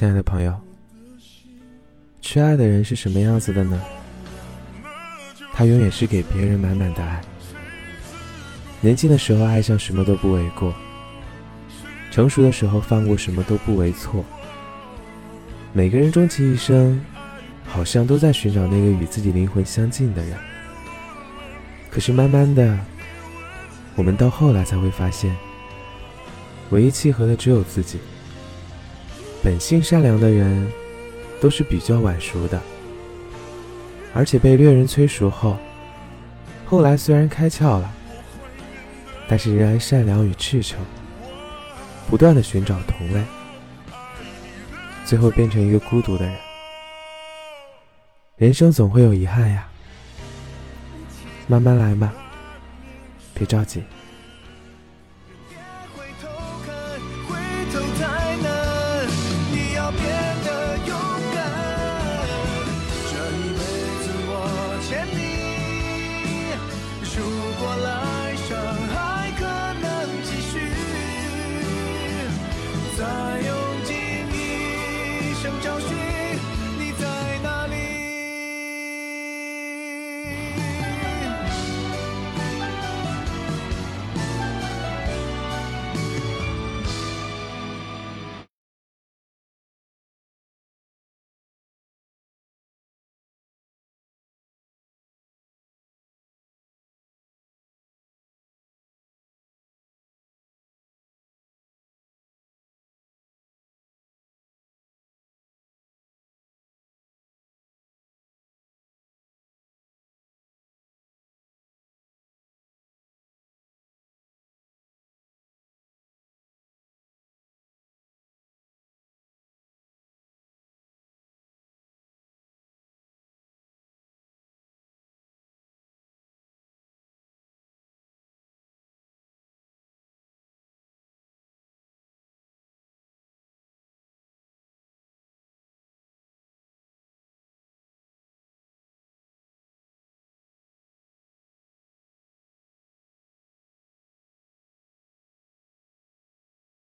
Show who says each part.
Speaker 1: 亲爱的朋友，缺爱的人是什么样子的呢？他永远是给别人满满的爱。年轻的时候爱上什么都不为过，成熟的时候放过什么都不为错。每个人终其一生，好像都在寻找那个与自己灵魂相近的人。可是慢慢的，我们到后来才会发现，唯一契合的只有自己。本性善良的人，都是比较晚熟的，而且被猎人催熟后，后来虽然开窍了，但是仍然善良与赤诚，不断的寻找同类，最后变成一个孤独的人。人生总会有遗憾呀，慢慢来嘛，别着急。